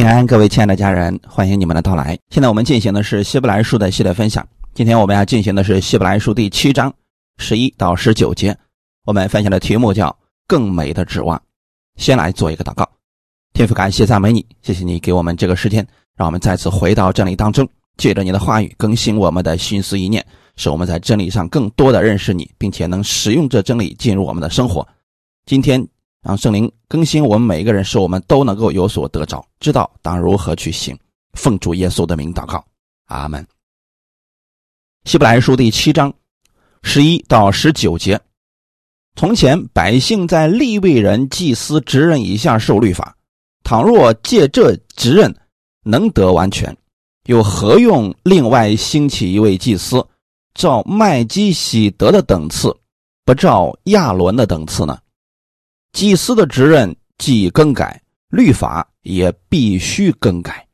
平安，各位亲爱的家人，欢迎你们的到来。现在我们进行的是希伯来书的系列分享。今天我们要进行的是希伯来书第七章十一到十九节。我们分享的题目叫“更美的指望”。先来做一个祷告，天父感谢赞美你，谢谢你给我们这个时间，让我们再次回到真理当中，借着你的话语更新我们的心思意念，使我们在真理上更多的认识你，并且能使用这真理进入我们的生活。今天。让圣灵更新我们每一个人，使我们都能够有所得着，知道当如何去行。奉主耶稣的名祷告，阿门。希伯来书第七章十一到十九节：从前百姓在立位人、祭司职任以下受律法，倘若借这职任能得完全，又何用另外兴起一位祭司，照麦基喜德的等次，不照亚伦的等次呢？祭司的职任既更改，律法也必须更改，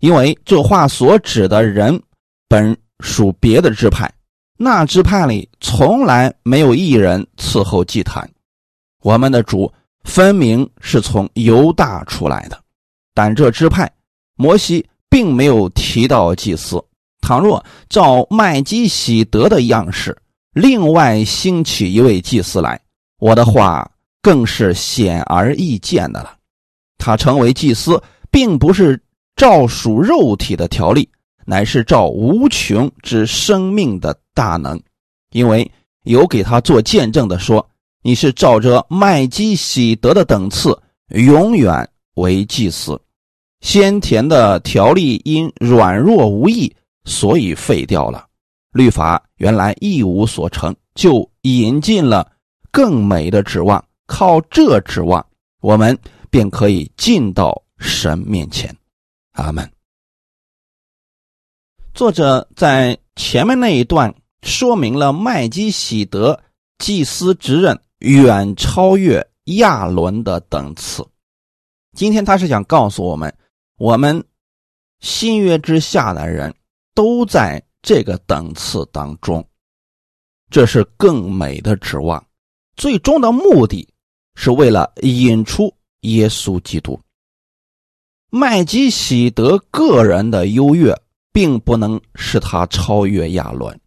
因为这话所指的人本属别的支派，那支派里从来没有一人伺候祭坛。我们的主分明是从犹大出来的，但这支派摩西并没有提到祭司。倘若照麦基喜德的样式，另外兴起一位祭司来，我的话。更是显而易见的了。他成为祭司，并不是照属肉体的条例，乃是照无穷之生命的大能。因为有给他做见证的说：“你是照着麦基喜德的等次，永远为祭司。”先前的条例因软弱无益，所以废掉了。律法原来一无所成就，引进了更美的指望。靠这指望，我们便可以进到神面前。阿门。作者在前面那一段说明了麦基喜德祭司职任远超越亚伦的等次。今天他是想告诉我们，我们新约之下的人都在这个等次当中，这是更美的指望，最终的目的。是为了引出耶稣基督。麦基喜德个人的优越，并不能使他超越亚伦，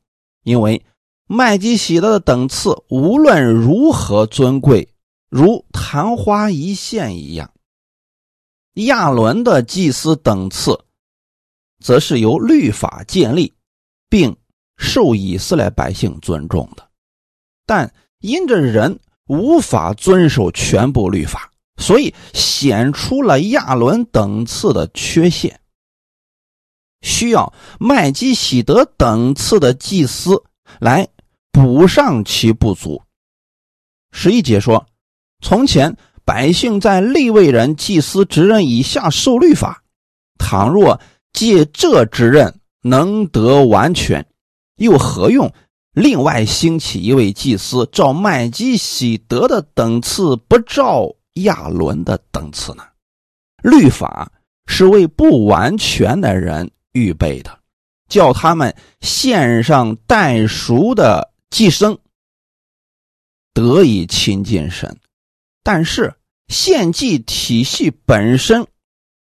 因为麦基喜德的等次无论如何尊贵，如昙花一现一样。亚伦的祭司等次，则是由律法建立，并受以色列百姓尊重的，但因着人。无法遵守全部律法，所以显出了亚伦等次的缺陷，需要麦基喜德等次的祭司来补上其不足。十一节说：从前百姓在立位人、祭司职任以下受律法，倘若借这职任能得完全，又何用？另外兴起一位祭司，照麦基喜德的等次，不照亚伦的等次呢？律法是为不完全的人预备的，叫他们献上代赎的祭牲，得以亲近神。但是献祭体系本身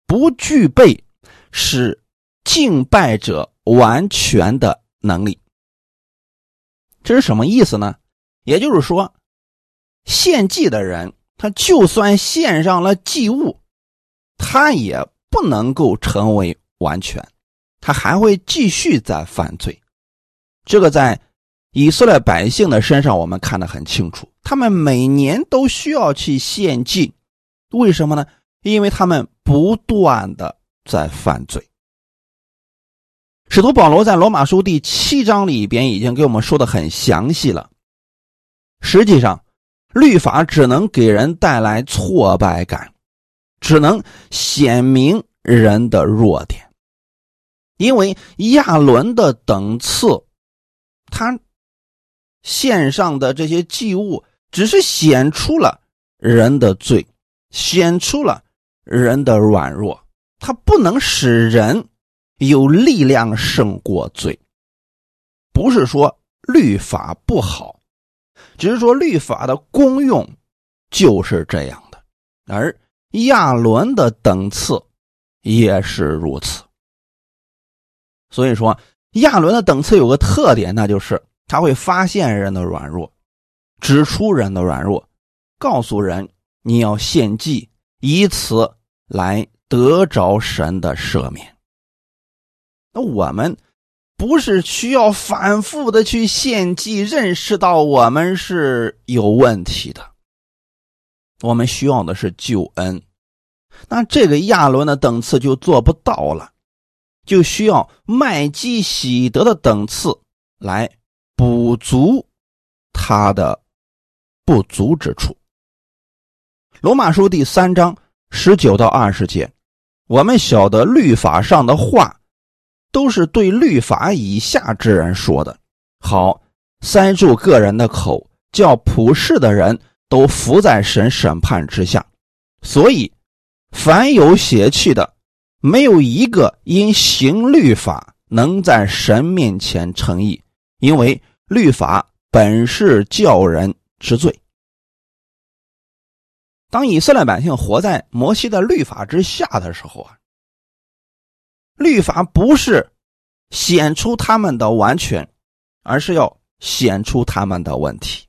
不具备使敬拜者完全的能力。这是什么意思呢？也就是说，献祭的人，他就算献上了祭物，他也不能够成为完全，他还会继续在犯罪。这个在以色列百姓的身上，我们看得很清楚。他们每年都需要去献祭，为什么呢？因为他们不断的在犯罪。使徒保罗在罗马书第七章里边已经给我们说的很详细了。实际上，律法只能给人带来挫败感，只能显明人的弱点。因为亚伦的等次，他献上的这些祭物，只是显出了人的罪，显出了人的软弱，他不能使人。有力量胜过罪，不是说律法不好，只是说律法的功用就是这样的。而亚伦的等次也是如此。所以说，亚伦的等次有个特点，那就是他会发现人的软弱，指出人的软弱，告诉人你要献祭，以此来得着神的赦免。那我们不是需要反复的去献祭，认识到我们是有问题的，我们需要的是救恩。那这个亚伦的等次就做不到了。就需要麦基喜德的等次来补足他的不足之处。罗马书第三章十九到二十节，我们晓得律法上的话都是对律法以下之人说的，好塞住个人的口，叫普世的人都伏在神审判之下。所以，凡有邪气的。没有一个因行律法能在神面前称义，因为律法本是叫人知罪。当以色列百姓活在摩西的律法之下的时候啊，律法不是显出他们的完全，而是要显出他们的问题。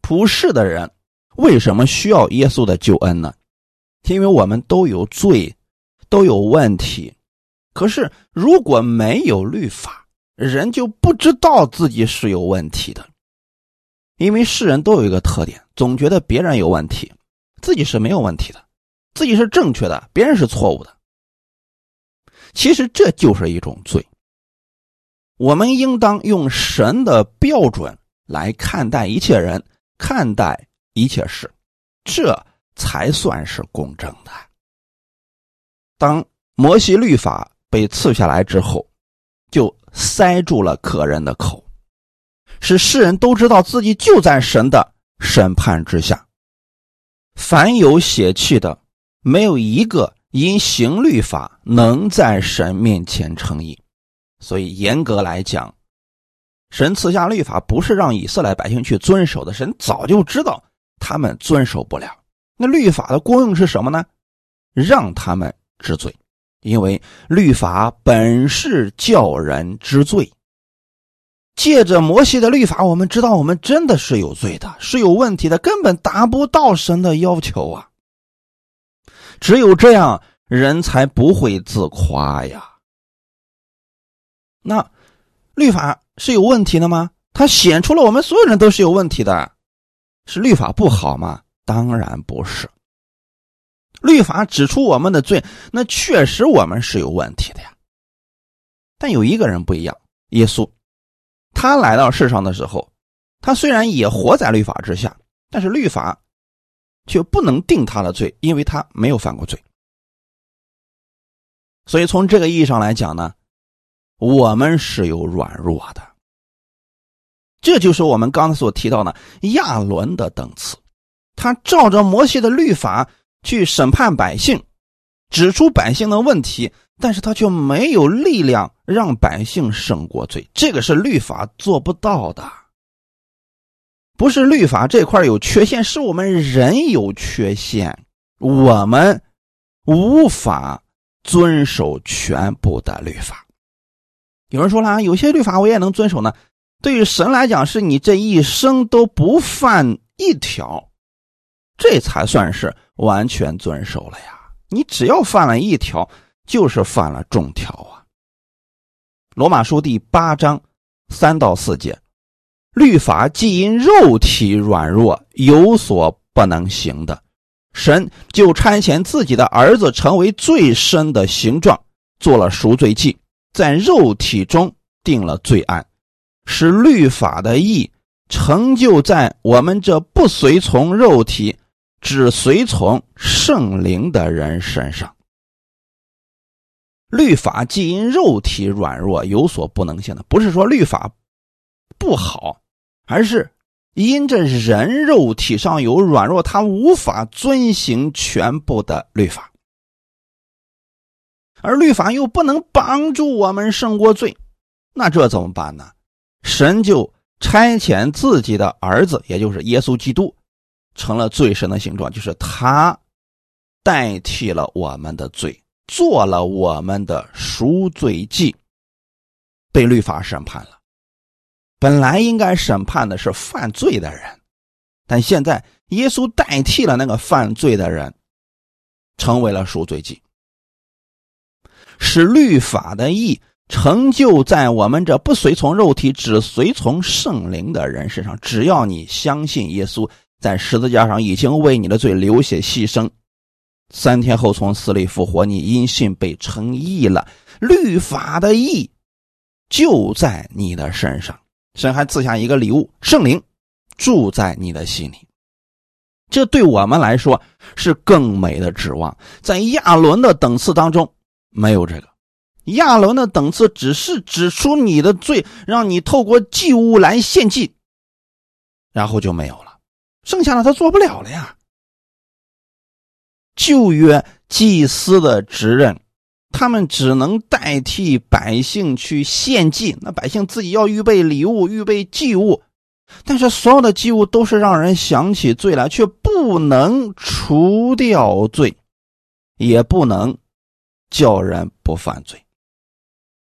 普世的人为什么需要耶稣的救恩呢？因为我们都有罪，都有问题。可是如果没有律法，人就不知道自己是有问题的。因为世人都有一个特点，总觉得别人有问题，自己是没有问题的，自己是正确的，别人是错误的。其实这就是一种罪。我们应当用神的标准来看待一切人，看待一切事。这。才算是公正的。当摩西律法被赐下来之后，就塞住了可人的口，使世人都知道自己就在神的审判之下。凡有血气的，没有一个因行律法能在神面前称义。所以严格来讲，神赐下律法不是让以色列百姓去遵守的，神早就知道他们遵守不了。那律法的功用是什么呢？让他们知罪，因为律法本是叫人知罪。借着摩西的律法，我们知道我们真的是有罪的，是有问题的，根本达不到神的要求啊。只有这样，人才不会自夸呀。那律法是有问题的吗？它显出了我们所有人都是有问题的，是律法不好吗？当然不是。律法指出我们的罪，那确实我们是有问题的呀。但有一个人不一样，耶稣，他来到世上的时候，他虽然也活在律法之下，但是律法却不能定他的罪，因为他没有犯过罪。所以从这个意义上来讲呢，我们是有软弱的。这就是我们刚才所提到的亚伦的等次。他照着摩西的律法去审判百姓，指出百姓的问题，但是他却没有力量让百姓胜过罪，这个是律法做不到的。不是律法这块有缺陷，是我们人有缺陷，我们无法遵守全部的律法。有人说了，有些律法我也能遵守呢。对于神来讲，是你这一生都不犯一条。这才算是完全遵守了呀！你只要犯了一条，就是犯了众条啊。罗马书第八章三到四节，律法既因肉体软弱有所不能行的，神就差遣自己的儿子成为最深的形状，做了赎罪祭，在肉体中定了罪案，使律法的义成就在我们这不随从肉体。只随从圣灵的人身上，律法既因肉体软弱有所不能行的，不是说律法不好，而是因这人肉体上有软弱，他无法遵行全部的律法，而律法又不能帮助我们胜过罪，那这怎么办呢？神就差遣自己的儿子，也就是耶稣基督。成了罪神的形状，就是他代替了我们的罪，做了我们的赎罪祭，被律法审判了。本来应该审判的是犯罪的人，但现在耶稣代替了那个犯罪的人，成为了赎罪祭，使律法的义成就在我们这不随从肉体、只随从圣灵的人身上。只要你相信耶稣在十字架上已经为你的罪流血牺牲，三天后从死里复活，你因信被称义了，律法的义就在你的身上。神还赐下一个礼物，圣灵住在你的心里，这对我们来说是更美的指望。在亚伦的等次当中没有这个，亚伦的等次只是指出你的罪，让你透过祭物来献祭，然后就没有了，剩下的他做不了了呀。旧约祭司的职任。他们只能代替百姓去献祭，那百姓自己要预备礼物、预备祭物，但是所有的祭物都是让人想起罪来，却不能除掉罪，也不能叫人不犯罪。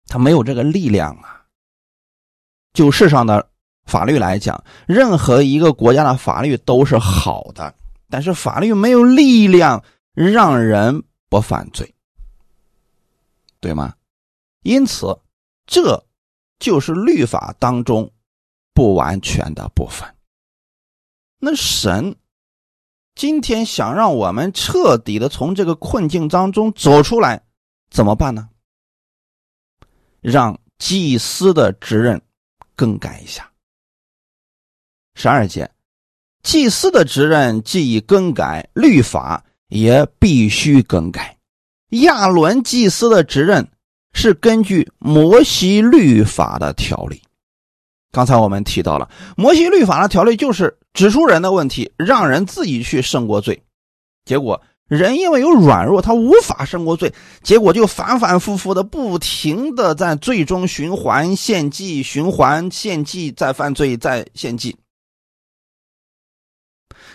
他没有这个力量啊！就世上的法律来讲，任何一个国家的法律都是好的，但是法律没有力量让人不犯罪。对吗？因此，这就是律法当中不完全的部分。那神今天想让我们彻底的从这个困境当中走出来，怎么办呢？让祭司的职任更改一下。十二节，祭司的职任既已更改，律法也必须更改。亚伦祭司的职任是根据摩西律法的条例。刚才我们提到了摩西律法的条例，就是指出人的问题，让人自己去胜过罪。结果人因为有软弱，他无法胜过罪，结果就反反复复的、不停的在最终循环献祭、循环献祭，再犯罪、再献祭。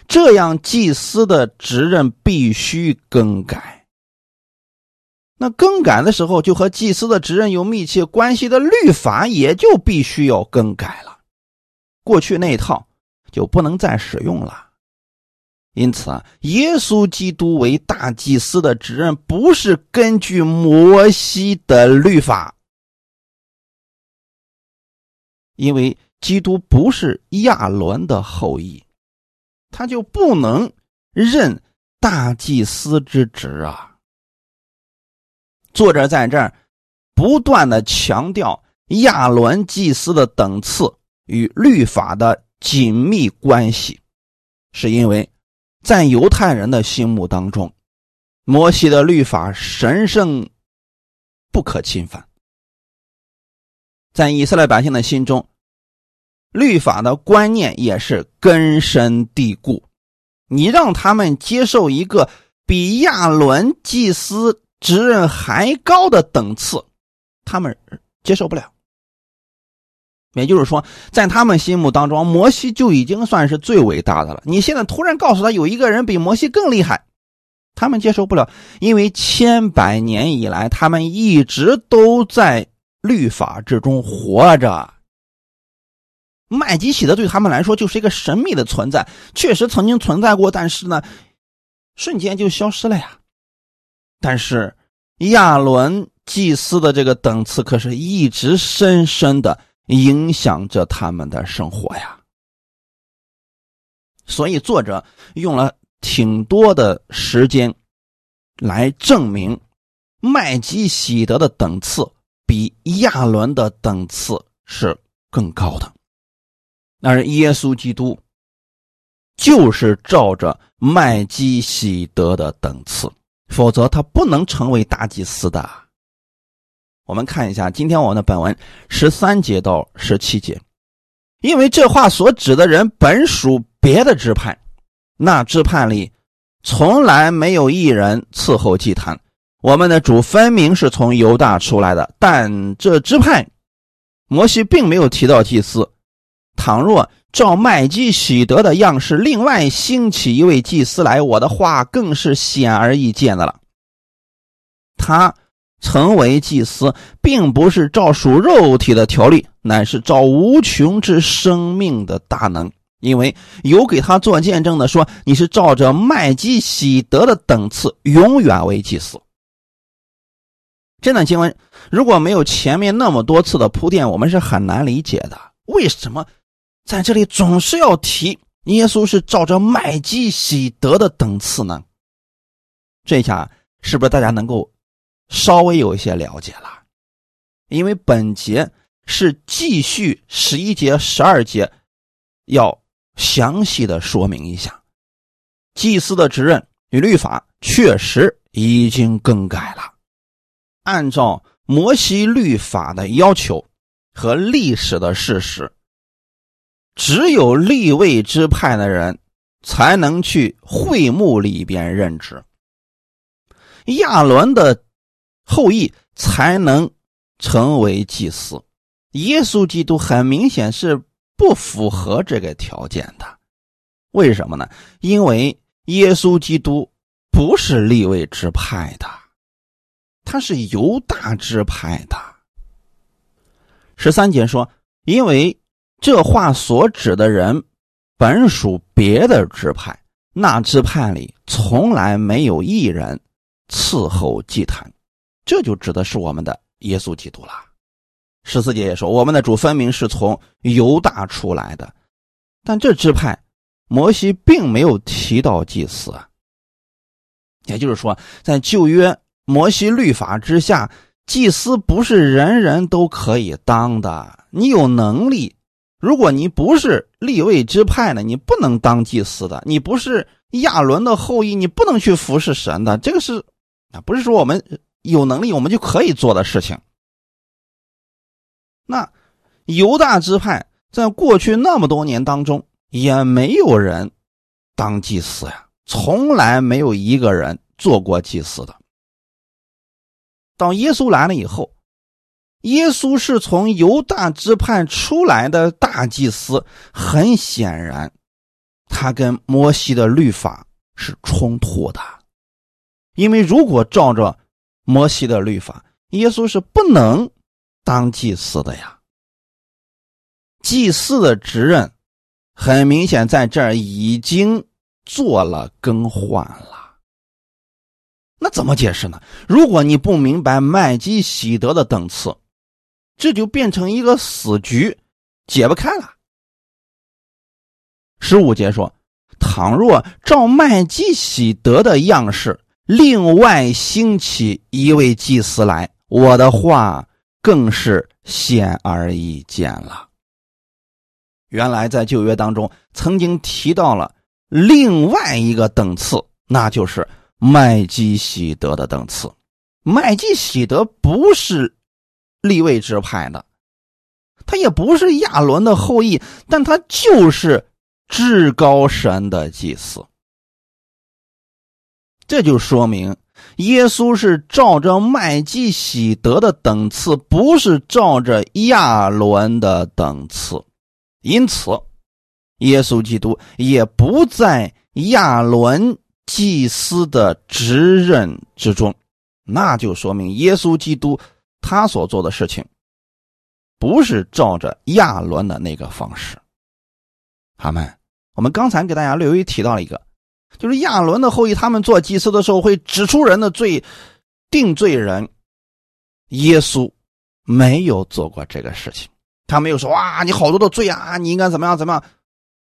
这样祭司的职任必须更改。那更改的时候，就和祭司的职任有密切关系的律法也就必须要更改了，过去那一套就不能再使用了。因此啊，耶稣基督为大祭司的职任不是根据摩西的律法，因为基督不是亚伦的后裔，他就不能任大祭司之职啊。作者在这儿不断的强调亚伦祭司的等次与律法的紧密关系，是因为在犹太人的心目当中，摩西的律法神圣不可侵犯；在以色列百姓的心中，律法的观念也是根深蒂固。你让他们接受一个比亚伦祭司。职任还高的等次，他们接受不了。也就是说，在他们心目当中，摩西就已经算是最伟大的了。你现在突然告诉他有一个人比摩西更厉害，他们接受不了，因为千百年以来，他们一直都在律法之中活着。麦基洗德对他们来说就是一个神秘的存在，确实曾经存在过，但是呢，瞬间就消失了呀。但是亚伦祭司的这个等次可是一直深深的影响着他们的生活呀，所以作者用了挺多的时间来证明麦基喜德的等次比亚伦的等次是更高的，而耶稣基督就是照着麦基喜德的等次。否则，他不能成为大祭司的。我们看一下今天我们的本文十三节到十七节，因为这话所指的人本属别的支派，那支派里从来没有一人伺候祭坛。我们的主分明是从犹大出来的，但这支派摩西并没有提到祭司，倘若照麦基喜德的样式，另外兴起一位祭司来，我的话更是显而易见的了。他成为祭司，并不是照属肉体的条例，乃是照无穷之生命的大能。因为有给他做见证的说，你是照着麦基喜德的等次，永远为祭司。这段经文如果没有前面那么多次的铺垫，我们是很难理解的。为什么在这里总是要提耶稣是照着麦基喜德的等次呢？这下是不是大家能够稍微有一些了解了？因为本节是继续十一节、十二节要。详细的说明一下，祭司的职任与律法确实已经更改了。按照摩西律法的要求和历史的事实，只有立位之派的人才能去会幕里边任职，亚伦的后裔才能成为祭司。耶稣基督很明显是。不符合这个条件的，为什么呢？因为耶稣基督不是立位之派的，他是犹大支派的。十三节说，因为这话所指的人本属别的支派，那支派里从来没有一人伺候祭坛，这就指的是我们的耶稣基督了。十四节也说，我们的主分明是从犹大出来的，但这支派摩西并没有提到祭司啊。也就是说，在旧约摩西律法之下，祭司不是人人都可以当的。你有能力，如果你不是立位支派呢，你不能当祭司的。你不是亚伦的后裔，你不能去服侍神的。这个是啊，不是说我们有能力我们就可以做的事情。那犹大支派在过去那么多年当中，也没有人当祭司呀，从来没有一个人做过祭司的。到耶稣来了以后，耶稣是从犹大支派出来的大祭司，很显然，他跟摩西的律法是冲突的，因为如果照着摩西的律法，耶稣是不能。当祭司的呀，祭司的职任很明显在这儿已经做了更换了。那怎么解释呢？如果你不明白麦基喜德的等次，这就变成一个死局，解不开了。十五节说：“倘若照麦基喜德的样式，另外兴起一位祭司来，我的话。”更是显而易见了。原来在旧约当中曾经提到了另外一个等次，那就是麦基喜德的等次。麦基喜德不是立位支派的，他也不是亚伦的后裔，但他就是至高神的祭司。这就说明。耶稣是照着麦基喜德的等次，不是照着亚伦的等次，因此，耶稣基督也不在亚伦祭司的职任之中。那就说明耶稣基督他所做的事情，不是照着亚伦的那个方式。好们，我们刚才给大家略微提到了一个。就是亚伦的后裔，他们做祭司的时候会指出人的罪，定罪人。耶稣没有做过这个事情，他没有说哇，你好多的罪啊，你应该怎么样怎么样？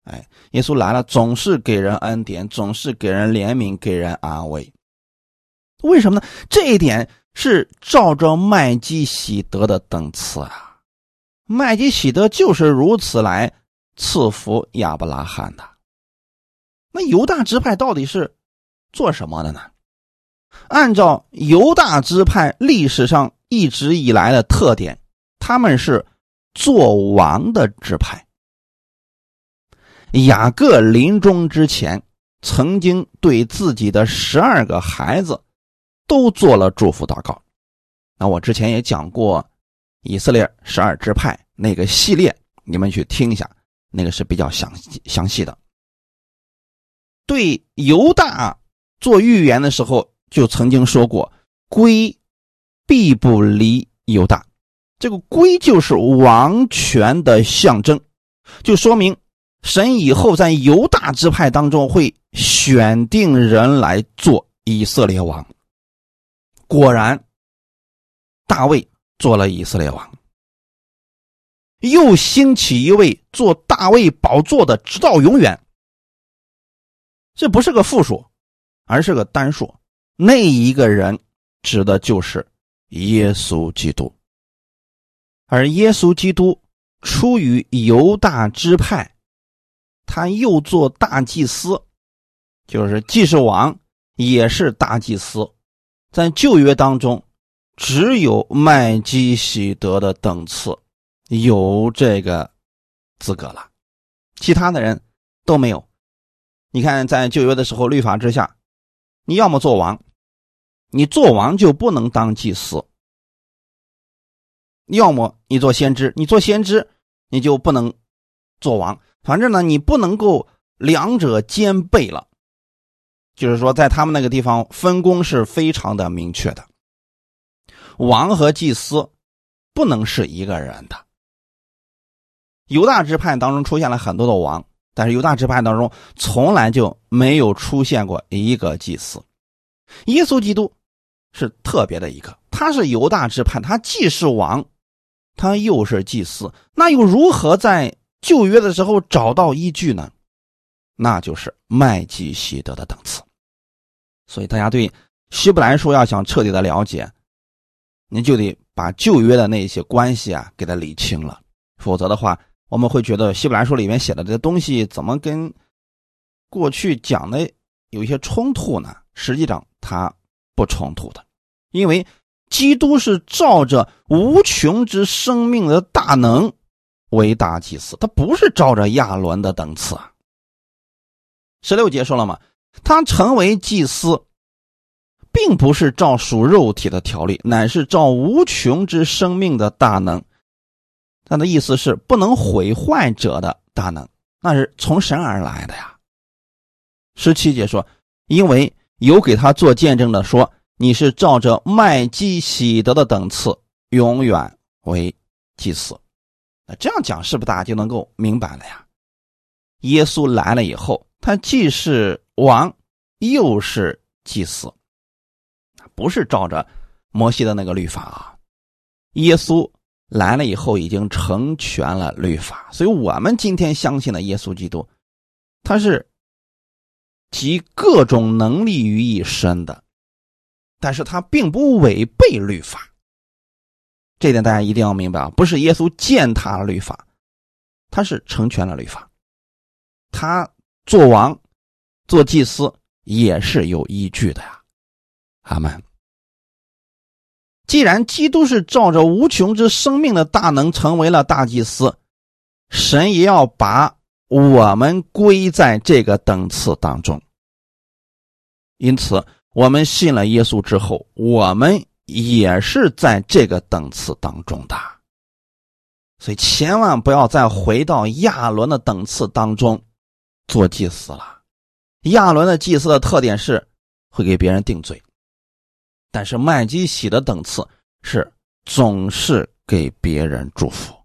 哎，耶稣来了，总是给人恩典，总是给人怜悯，给人安慰。为什么呢？这一点是照着麦基喜德的等次啊，麦基喜德就是如此来赐福亚伯拉罕的。那犹大支派到底是做什么的呢？按照犹大支派历史上一直以来的特点，他们是做王的支派。雅各临终之前，曾经对自己的十二个孩子都做了祝福祷告。那我之前也讲过以色列十二支派那个系列，你们去听一下，那个是比较详细详细的。对犹大做预言的时候，就曾经说过：“龟必不离犹大。”这个龟就是王权的象征，就说明神以后在犹大支派当中会选定人来做以色列王。果然，大卫做了以色列王，又兴起一位做大卫宝座的，直到永远。这不是个复数，而是个单数。那一个人指的就是耶稣基督。而耶稣基督出于犹大支派，他又做大祭司，就是既是王，也是大祭司。在旧约当中，只有麦基喜德的等次有这个资格了，其他的人都没有。你看，在旧约的时候，律法之下，你要么做王，你做王就不能当祭司。要么你做先知，你做先知你就不能做王。反正呢，你不能够两者兼备了。就是说，在他们那个地方分工是非常的明确的，王和祭司不能是一个人的。犹大支派当中出现了很多的王，但是犹大支派当中从来就没有出现过一个祭司。耶稣基督是特别的一个，他是犹大支派，他既是王。他又是祭司，那又如何在旧约的时候找到依据呢？那就是麦基希德的等次。所以大家对希伯来书要想彻底的了解，你就得把旧约的那些关系啊给它理清了，否则的话，我们会觉得希伯来书里面写的这些东西怎么跟过去讲的有一些冲突呢？实际上它不冲突的，因为。基督是照着无穷之生命的大能为大祭司，他不是照着亚伦的等次啊。十六节说了吗？他成为祭司，并不是照属肉体的条例，乃是照无穷之生命的大能。他的意思是不能毁坏者的大能，那是从神而来的呀。十七节说，因为有给他做见证的说。你是照着麦基喜德的等次，永远为祭司。那这样讲，是不是大家就能够明白了呀？耶稣来了以后，他既是王，又是祭司，不是照着摩西的那个律法啊。耶稣来了以后，已经成全了律法，所以我们今天相信的耶稣基督，他是集各种能力于一身的。但是他并不违背律法，这点大家一定要明白啊！不是耶稣践踏了律法，他是成全了律法。他做王、做祭司也是有依据的呀。阿门。既然基督是照着无穷之生命的大能成为了大祭司，神也要把我们归在这个等次当中。因此。我们信了耶稣之后，我们也是在这个等次当中的，所以千万不要再回到亚伦的等次当中做祭司了。亚伦的祭司的特点是会给别人定罪，但是麦基喜的等次是总是给别人祝福。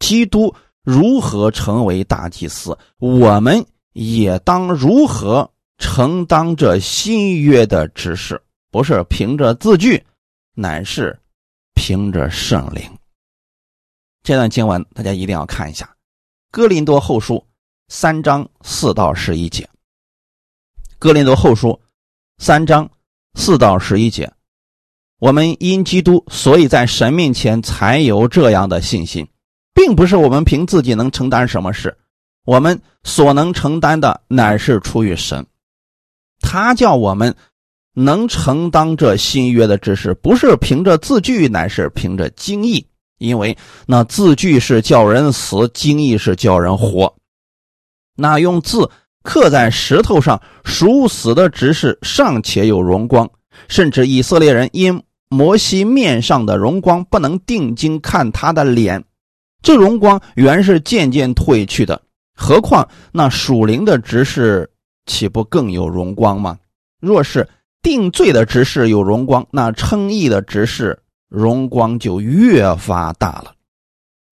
基督如何成为大祭司，我们也当如何。承担着新约的指示，不是凭着字句，乃是凭着圣灵。这段经文大家一定要看一下，《哥林多后书》三章四到十一节，《哥林多后书》三章四到十一节，我们因基督，所以在神面前才有这样的信心，并不是我们凭自己能承担什么事，我们所能承担的乃是出于神。他叫我们能承担这新约的知识，不是凭着字句，乃是凭着经义。因为那字句是叫人死，经义是叫人活。那用字刻在石头上属死的执事尚且有荣光，甚至以色列人因摩西面上的荣光不能定睛看他的脸，这荣光原是渐渐褪去的，何况那属灵的执事岂不更有荣光吗？若是定罪的执事有荣光，那称义的执事荣光就越发大了。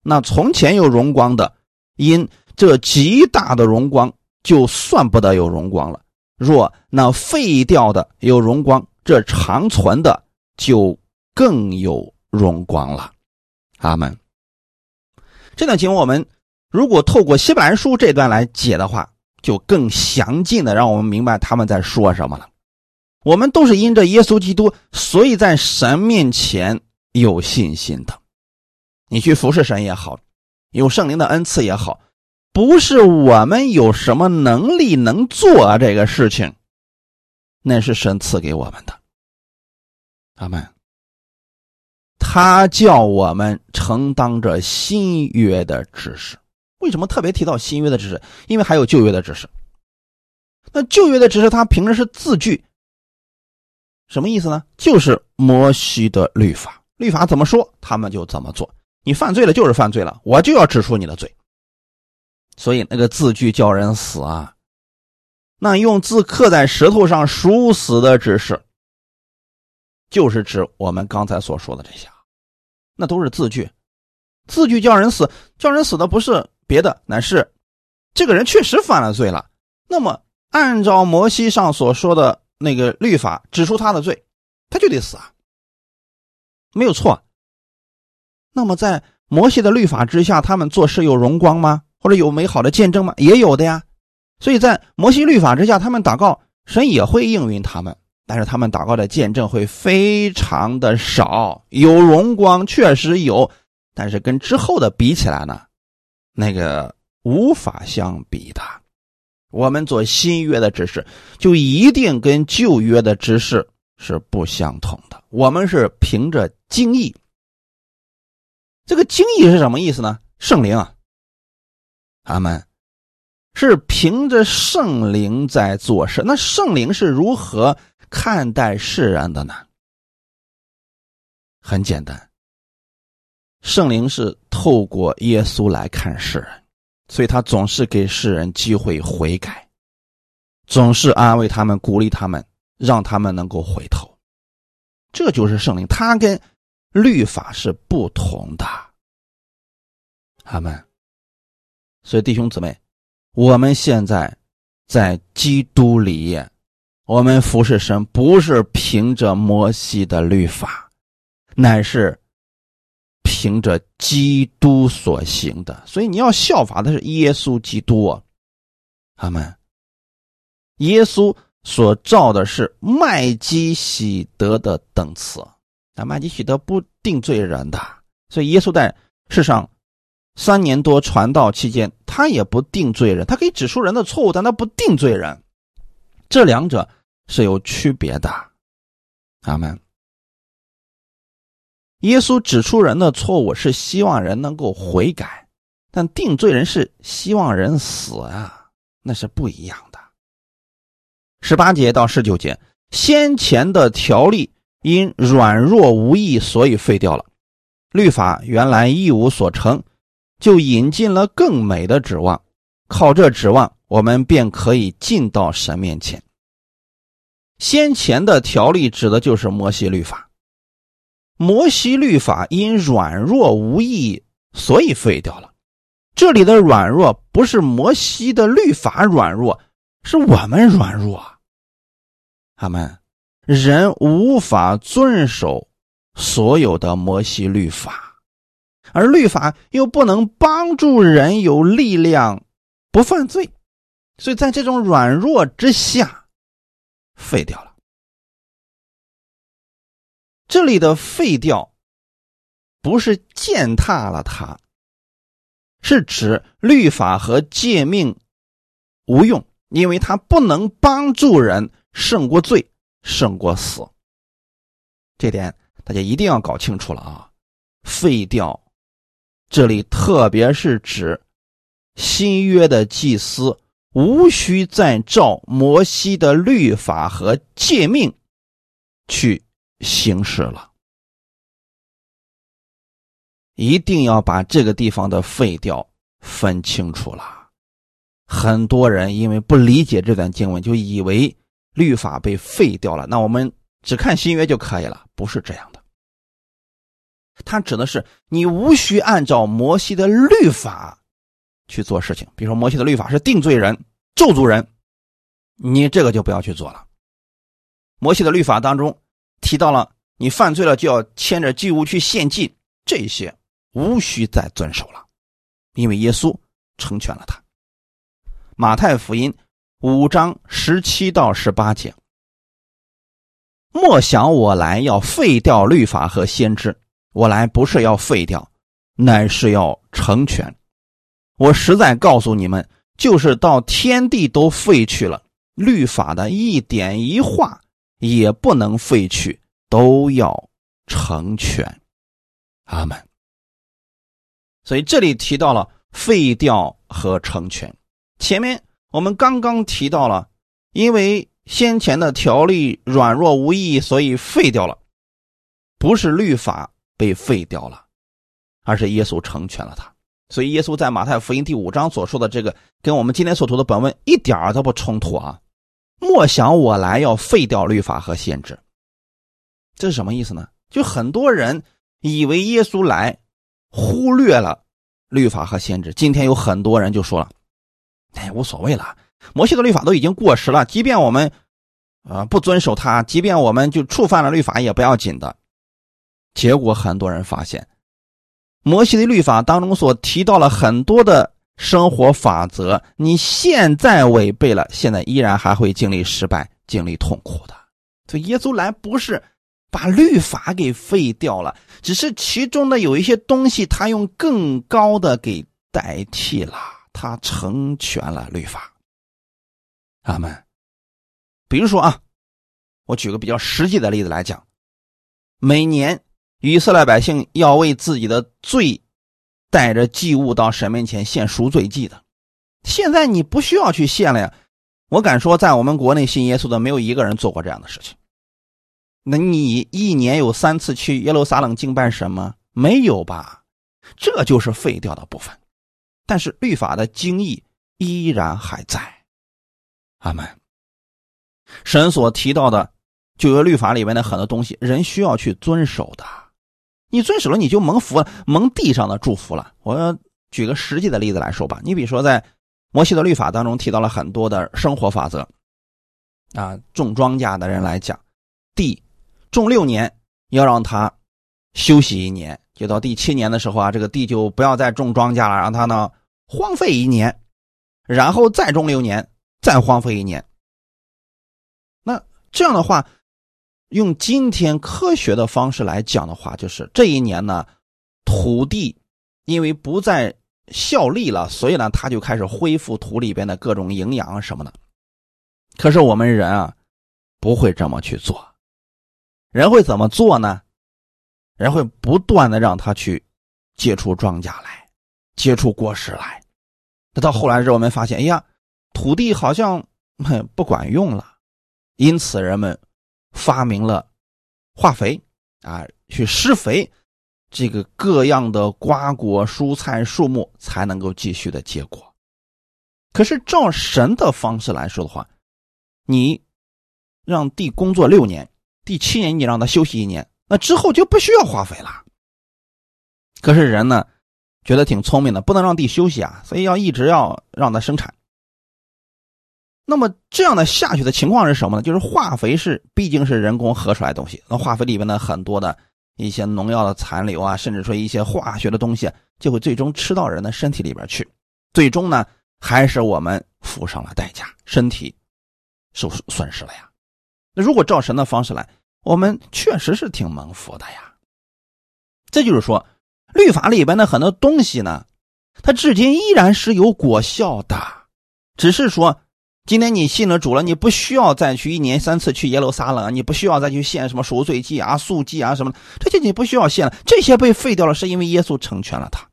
那从前有荣光的，因这极大的荣光，就算不得有荣光了。若那废掉的有荣光，这长存的就更有荣光了。阿门。这段经文我们如果透过希伯来书这段来解的话，就更详尽的让我们明白他们在说什么了。我们都是因着耶稣基督，所以在神面前有信心的。你去服侍神也好，有圣灵的恩赐也好，不是我们有什么能力能做这个事情，那是神赐给我们的。阿门。他叫我们承担着新约的知识。为什么特别提到新约的知识？因为还有旧约的知识。那旧约的知识，它凭的是字句，什么意思呢？就是摩西的律法，律法怎么说，他们就怎么做。你犯罪了就是犯罪了，我就要指出你的罪。所以那个字句叫人死啊，那用字刻在石头上属死的指示，就是指我们刚才所说的这些，那都是字句。字句叫人死，叫人死的不是别的，乃是这个人确实犯了罪了。那么按照摩西上所说的那个律法，指出他的罪，他就得死啊，没有错。那么，在摩西的律法之下，他们做事有荣光吗？或者有美好的见证吗？也有的呀。所以在摩西律法之下，他们祷告，神也会应允他们，但是他们祷告的见证会非常的少。有荣光确实有，但是跟之后的比起来呢，那个无法相比的。我们做新约的知识，就一定跟旧约的知识是不相同的。我们是凭着经义。这个经义是什么意思呢？圣灵啊，阿门，是凭着圣灵在做事。那圣灵是如何看待世人的呢？很简单，圣灵是透过耶稣来看世人，所以他总是给世人机会悔改，总是安慰他们、鼓励他们，让他们能够回头。这就是圣灵，他跟。律法是不同的，阿门。所以弟兄姊妹，我们现在在基督里，我们服侍神不是凭着摩西的律法，乃是凭着基督所行的。所以你要效法的是耶稣基督啊，阿门。耶稣所造的是麦基喜德的等次。那麦基喜德不定罪人的，所以耶稣在世上三年多传道期间，他也不定罪人，他可以指出人的错误，但他不定罪人，这两者是有区别的。阿门。耶稣指出人的错误是希望人能够悔改，但定罪人是希望人死啊，那是不一样的。十八节到十九节，先前的条例。因软弱无益，所以废掉了。律法原来一无所成，就引进了更美的指望。靠这指望，我们便可以进到神面前。先前的条例指的就是摩西律法。摩西律法因软弱无益，所以废掉了。这里的软弱不是摩西的律法软弱，是我们软弱。阿门。人无法遵守所有的摩西律法，而律法又不能帮助人有力量不犯罪，所以在这种软弱之下废掉了。这里的废掉不是践踏了它，是指律法和诫命无用，因为它不能帮助人胜过罪。胜过死，这点大家一定要搞清楚了啊！废掉，这里特别是指新约的祭司无需再照摩西的律法和诫命去行事了。一定要把这个地方的废掉分清楚了。很多人因为不理解这段经文，就以为律法被废掉了。那我们只看新约就可以了，不是这样的。它指的是你无需按照摩西的律法去做事情。比如说，摩西的律法是定罪人、咒诅人，你这个就不要去做了。摩西的律法当中提到了，你犯罪了就要牵着祭物去献祭，这些无需再遵守了，因为耶稣成全了他。马太福音五章十七到十八节：莫想我来要废掉律法和先知，我来不是要废掉，乃是要成全。我实在告诉你们，就是到天地都废去了，律法的一点一画也不能废去，都要成全。阿门。所以这里提到了废掉和成全。前面我们刚刚提到了，因为先前的条例软弱无益，所以废掉了。不是律法被废掉了，而是耶稣成全了他。所以耶稣在马太福音第五章所说的这个，跟我们今天所读的本文一点都不冲突啊！莫想我来要废掉律法和限制，这是什么意思呢？就很多人以为耶稣来忽略了律法和限制。今天有很多人就说了。哎，无所谓了，摩西的律法都已经过时了。即便我们，呃，不遵守它，即便我们就触犯了律法，也不要紧的。结果很多人发现，摩西的律法当中所提到了很多的生活法则，你现在违背了，现在依然还会经历失败、经历痛苦的。所以耶稣来不是把律法给废掉了，只是其中的有一些东西，他用更高的给代替了。他成全了律法，阿门。比如说啊，我举个比较实际的例子来讲，每年以色列百姓要为自己的罪带着祭物到神面前献赎罪祭的，现在你不需要去献了呀。我敢说，在我们国内信耶稣的没有一个人做过这样的事情。那你一年有三次去耶路撒冷敬拜神吗？没有吧？这就是废掉的部分。但是律法的精义依然还在，阿门。神所提到的旧约律法里面的很多东西，人需要去遵守的。你遵守了，你就蒙福了，蒙地上的祝福了。我举个实际的例子来说吧，你比如说在摩西的律法当中提到了很多的生活法则，啊，种庄稼的人来讲，地种六年要让他休息一年。就到第七年的时候啊，这个地就不要再种庄稼了，让它呢荒废一年，然后再种六年，再荒废一年。那这样的话，用今天科学的方式来讲的话，就是这一年呢，土地因为不再效力了，所以呢，它就开始恢复土里边的各种营养什么的。可是我们人啊，不会这么去做，人会怎么做呢？人会不断的让他去接触庄稼来，接触果实来。那到后来之后，我们发现，哎呀，土地好像不管用了，因此人们发明了化肥啊，去施肥，这个各样的瓜果、蔬菜、树木才能够继续的结果。可是照神的方式来说的话，你让地工作六年，第七年你让它休息一年。那之后就不需要化肥了。可是人呢，觉得挺聪明的，不能让地休息啊，所以要一直要让它生产。那么这样的下去的情况是什么呢？就是化肥是毕竟是人工合出来的东西，那化肥里面的很多的一些农药的残留啊，甚至说一些化学的东西，就会最终吃到人的身体里边去，最终呢，还是我们付上了代价，身体受损失了呀。那如果照神的方式来。我们确实是挺蒙福的呀，这就是说，律法里边的很多东西呢，它至今依然是有果效的，只是说，今天你信了主了，你不需要再去一年三次去耶路撒冷，你不需要再去献什么赎罪祭啊、素祭啊什么的，这些你不需要献了，这些被废掉了，是因为耶稣成全了他，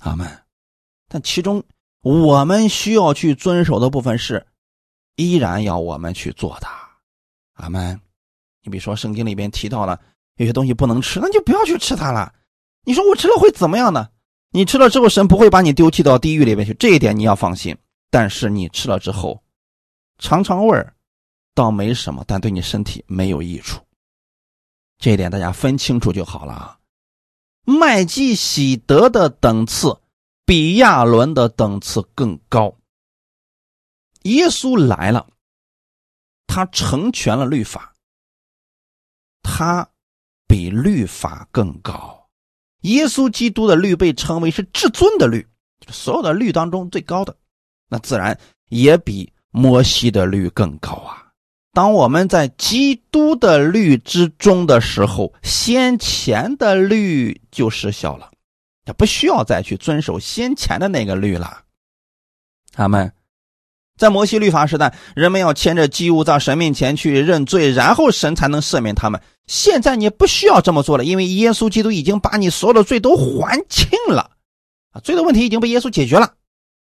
阿门。但其中我们需要去遵守的部分是，依然要我们去做的，阿门。你比如说，圣经里边提到了有些东西不能吃，那就不要去吃它了。你说我吃了会怎么样呢？你吃了之后，神不会把你丢弃到地狱里面去，这一点你要放心。但是你吃了之后，尝尝味儿，倒没什么，但对你身体没有益处。这一点大家分清楚就好了啊。麦基喜德的等次比亚伦的等次更高。耶稣来了，他成全了律法，他比律法更高。耶稣基督的律被称为是至尊的律，所有的律当中最高的，那自然也比摩西的律更高啊。当我们在基督的律之中的时候，先前的律就失效了，也不需要再去遵守先前的那个律了。他们在摩西律法时代，人们要牵着祭物到神面前去认罪，然后神才能赦免他们。现在你不需要这么做了，因为耶稣基督已经把你所有的罪都还清了，啊，罪的问题已经被耶稣解决了，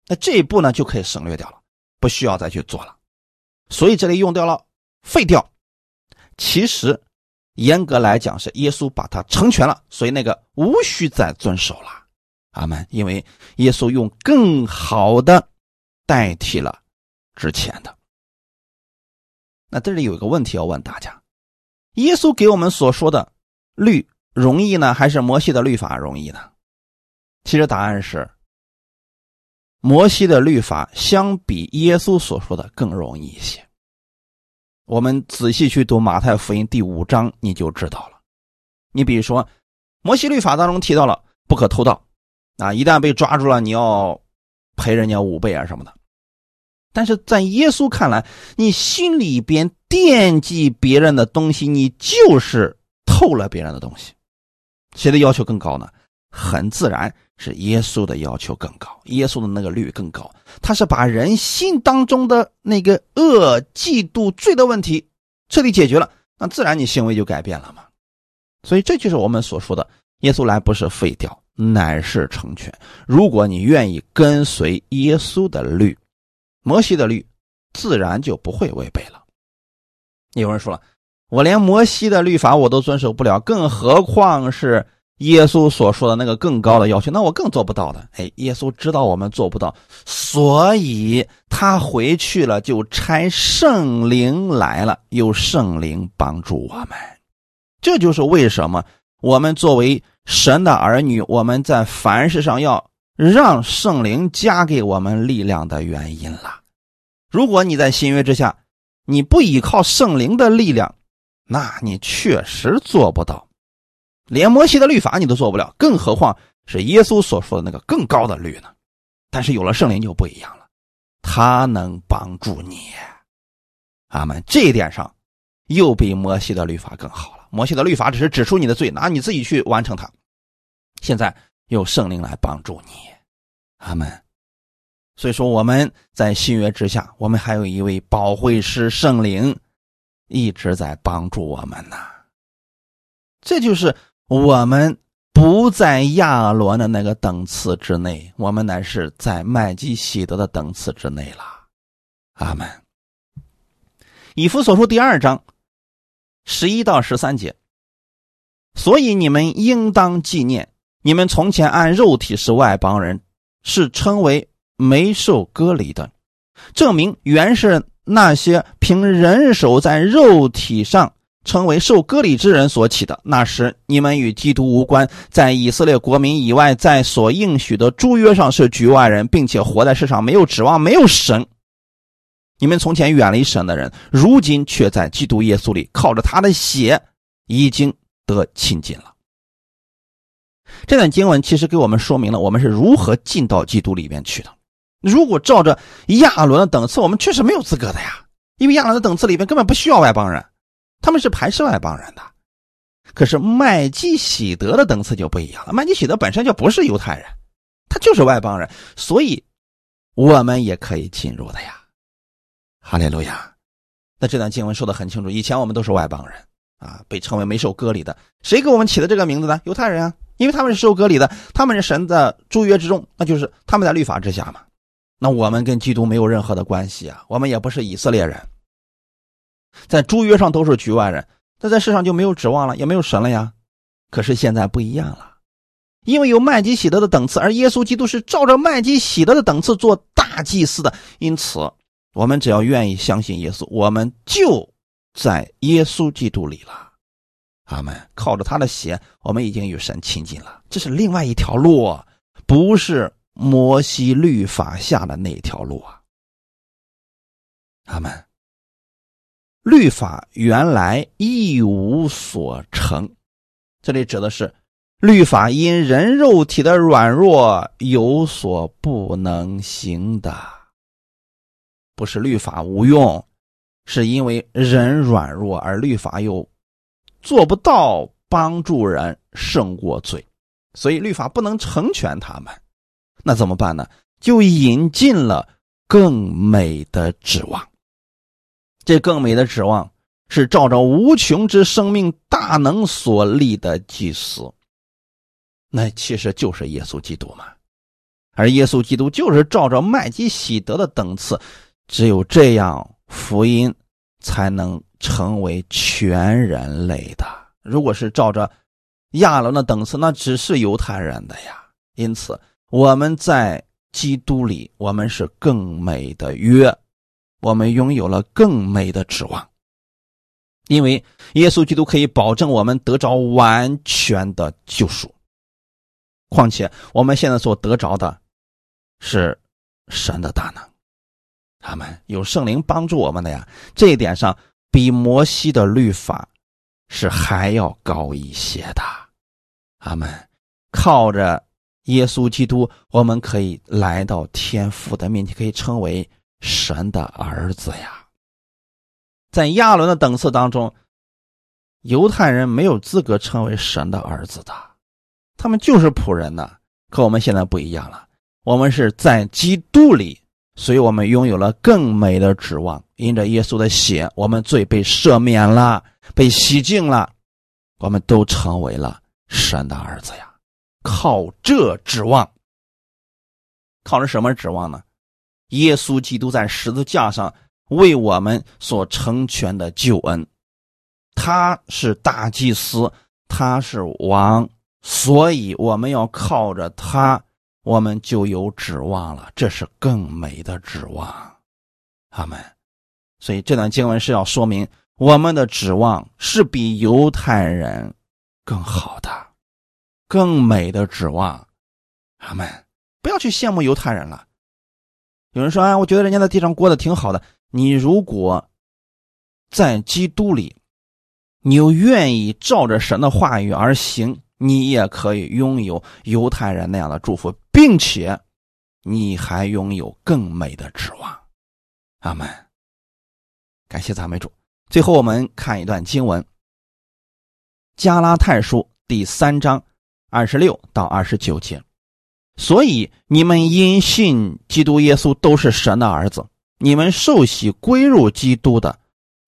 那这一步呢就可以省略掉了，不需要再去做了。所以这里用掉了。废掉，其实严格来讲是耶稣把它成全了，所以那个无需再遵守了。阿门。因为耶稣用更好的代替了之前的。那这里有一个问题要问大家：耶稣给我们所说的律容易呢，还是摩西的律法容易呢？其实答案是，摩西的律法相比耶稣所说的更容易一些。我们仔细去读马太福音第五章，你就知道了。你比如说，摩西律法当中提到了不可偷盗，啊，一旦被抓住了，你要赔人家五倍啊什么的。但是在耶稣看来，你心里边惦记别人的东西，你就是偷了别人的东西。谁的要求更高呢？很自然是耶稣的要求更高，耶稣的那个律更高。他是把人心当中的那个恶、嫉妒、罪的问题彻底解决了，那自然你行为就改变了嘛。所以这就是我们所说的，耶稣来不是废掉，乃是成全。如果你愿意跟随耶稣的律，摩西的律，自然就不会违背了。有人说了，我连摩西的律法我都遵守不了，更何况是？耶稣所说的那个更高的要求，那我更做不到的。哎，耶稣知道我们做不到，所以他回去了，就差圣灵来了，有圣灵帮助我们。这就是为什么我们作为神的儿女，我们在凡事上要让圣灵加给我们力量的原因了。如果你在新约之下，你不依靠圣灵的力量，那你确实做不到。连摩西的律法你都做不了，更何况是耶稣所说的那个更高的律呢？但是有了圣灵就不一样了，他能帮助你。阿门。这一点上，又比摩西的律法更好了。摩西的律法只是指出你的罪，拿你自己去完成它。现在有圣灵来帮助你，阿门。所以说我们在新约之下，我们还有一位保惠师圣灵，一直在帮助我们呢。这就是。我们不在亚伦的那个等次之内，我们乃是在麦基喜德的等次之内了。阿门。以弗所书第二章十一到十三节，所以你们应当纪念，你们从前按肉体是外邦人，是称为没受割礼的，证明原是那些凭人手在肉体上。成为受割礼之人所起的，那时你们与基督无关，在以色列国民以外，在所应许的诸约上是局外人，并且活在世上没有指望，没有神。你们从前远离神的人，如今却在基督耶稣里靠着他的血，已经得亲近了。这段经文其实给我们说明了我们是如何进到基督里面去的。如果照着亚伦的等次，我们确实没有资格的呀，因为亚伦的等次里面根本不需要外邦人。他们是排斥外邦人的，可是麦基喜德的等次就不一样了。麦基喜德本身就不是犹太人，他就是外邦人，所以我们也可以进入的呀。哈利路亚！那这段经文说的很清楚，以前我们都是外邦人啊，被称为没受割礼的。谁给我们起的这个名字呢？犹太人啊，因为他们是受割礼的，他们是神的诸约之中，那就是他们在律法之下嘛。那我们跟基督没有任何的关系啊，我们也不是以色列人。在诸约上都是局外人，那在世上就没有指望了，也没有神了呀。可是现在不一样了，因为有麦基喜德的等次，而耶稣基督是照着麦基喜德的等次做大祭司的，因此我们只要愿意相信耶稣，我们就在耶稣基督里了。阿门！靠着他的血，我们已经与神亲近了。这是另外一条路，不是摩西律法下的那条路啊。阿门。律法原来一无所成，这里指的是律法因人肉体的软弱有所不能行的，不是律法无用，是因为人软弱而律法又做不到帮助人胜过罪，所以律法不能成全他们。那怎么办呢？就引进了更美的指望。这更美的指望是照着无穷之生命大能所立的祭司，那其实就是耶稣基督嘛。而耶稣基督就是照着麦基喜德的等次，只有这样福音才能成为全人类的。如果是照着亚伦的等次，那只是犹太人的呀。因此，我们在基督里，我们是更美的约。我们拥有了更美的指望，因为耶稣基督可以保证我们得着完全的救赎。况且我们现在所得着的，是神的大能，他们有圣灵帮助我们的呀。这一点上，比摩西的律法是还要高一些的。阿们。靠着耶稣基督，我们可以来到天父的面前，可以称为。神的儿子呀，在亚伦的等次当中，犹太人没有资格称为神的儿子的，他们就是仆人呢。可我们现在不一样了，我们是在基督里，所以我们拥有了更美的指望。因着耶稣的血，我们罪被赦免了，被洗净了，我们都成为了神的儿子呀。靠这指望，靠着什么指望呢？耶稣基督在十字架上为我们所成全的救恩，他是大祭司，他是王，所以我们要靠着他，我们就有指望了。这是更美的指望，阿门。所以这段经文是要说明我们的指望是比犹太人更好的、更美的指望，阿门。不要去羡慕犹太人了。有人说：“哎，我觉得人家在地上过得挺好的。你如果在基督里，你又愿意照着神的话语而行，你也可以拥有犹太人那样的祝福，并且你还拥有更美的指望。”阿门。感谢赞美主。最后，我们看一段经文：《加拉太书》第三章二十六到二十九节。所以你们因信基督耶稣都是神的儿子，你们受洗归入基督的，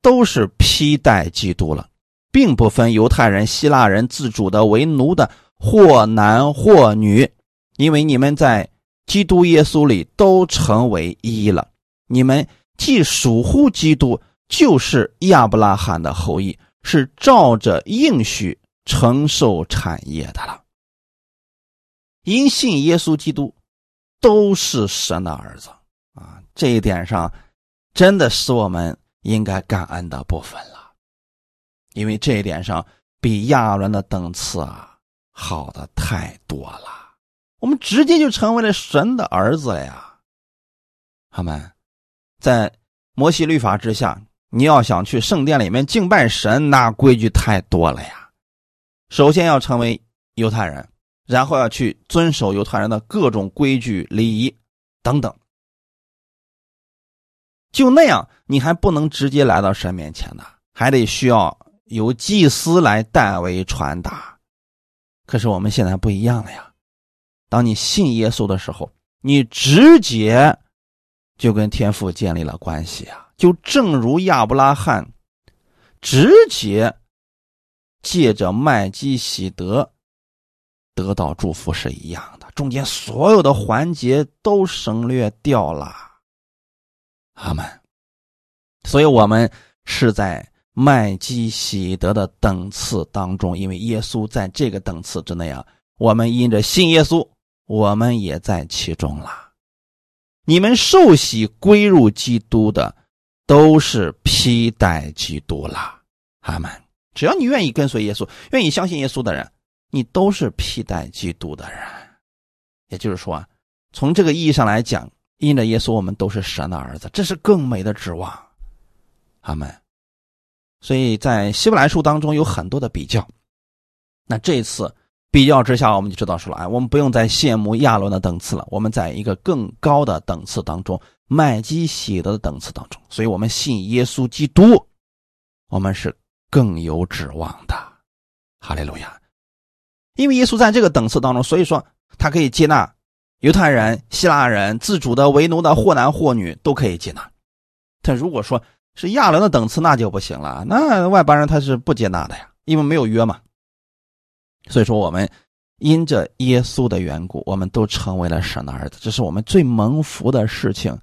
都是披戴基督了，并不分犹太人、希腊人、自主的、为奴的，或男或女，因为你们在基督耶稣里都成为一了。你们既属乎基督，就是亚伯拉罕的后裔，是照着应许承受产业的了。因信耶稣基督，都是神的儿子啊！这一点上，真的是我们应该感恩的部分了，因为这一点上比亚伦的等次啊好的太多了。我们直接就成为了神的儿子了呀！他们，在摩西律法之下，你要想去圣殿里面敬拜神，那规矩太多了呀。首先要成为犹太人。然后要去遵守犹太人的各种规矩、礼仪等等，就那样，你还不能直接来到神面前呢，还得需要由祭司来代为传达。可是我们现在不一样了呀，当你信耶稣的时候，你直接就跟天父建立了关系啊，就正如亚伯拉罕直接借着麦基喜德。得到祝福是一样的，中间所有的环节都省略掉了。阿门。所以，我们是在麦基喜德的等次当中，因为耶稣在这个等次之内啊，我们因着信耶稣，我们也在其中了。你们受洗归入基督的，都是披戴基督了。阿门。只要你愿意跟随耶稣，愿意相信耶稣的人，你都是披戴基督的人。也就是说，从这个意义上来讲，因着耶稣，我们都是神的儿子，这是更美的指望。阿门。所以在希伯来书当中有很多的比较。那这次比较之下，我们就知道说了，哎，我们不用再羡慕亚伦的等次了，我们在一个更高的等次当中，麦基喜德的等次当中。所以我们信耶稣基督，我们是更有指望的。哈利路亚！因为耶稣在这个等次当中，所以说他可以接纳犹太人、希腊人、自主的、为奴的，或男或女都可以接纳。但如果说是亚伦的等次，那就不行了，那外邦人他是不接纳的呀，因为没有约嘛。所以说，我们因着耶稣的缘故，我们都成为了神的儿子，这是我们最蒙福的事情。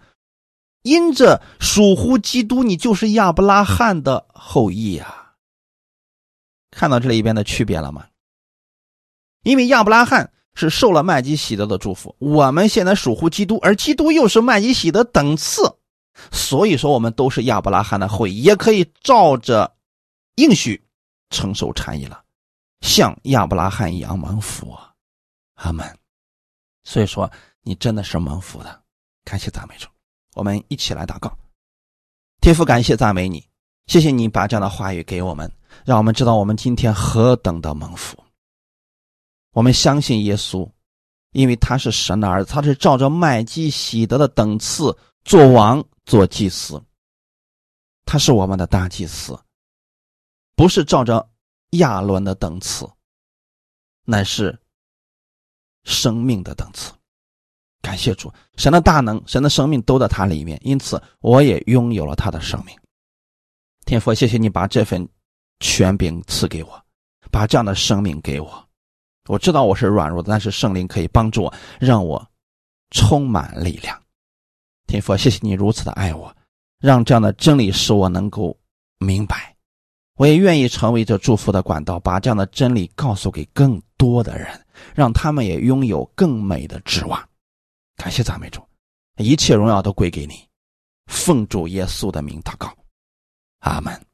因着属乎基督，你就是亚伯拉罕的后裔啊！看到这里边的区别了吗？因为亚伯拉罕是受了麦基喜德的祝福，我们现在属乎基督，而基督又是麦基喜德等次，所以说我们都是亚伯拉罕的后裔，也可以照着应许承受产业了。像亚伯拉罕一样蒙福啊，阿门。所以说，你真的是蒙福的，感谢赞美主。我们一起来祷告，天父，感谢赞美你，谢谢你把这样的话语给我们，让我们知道我们今天何等的蒙福。我们相信耶稣，因为他是神的儿子，他是照着麦基喜德的等次做王做祭司，他是我们的大祭司，不是照着。亚伦的等次，乃是生命的等次。感谢主，神的大能，神的生命都在他里面，因此我也拥有了他的生命。天父，谢谢你把这份权柄赐给我，把这样的生命给我。我知道我是软弱的，但是圣灵可以帮助我，让我充满力量。天父，谢谢你如此的爱我，让这样的真理使我能够明白。我也愿意成为这祝福的管道，把这样的真理告诉给更多的人，让他们也拥有更美的指望。感谢赞美主，一切荣耀都归给你。奉主耶稣的名祷告，阿门。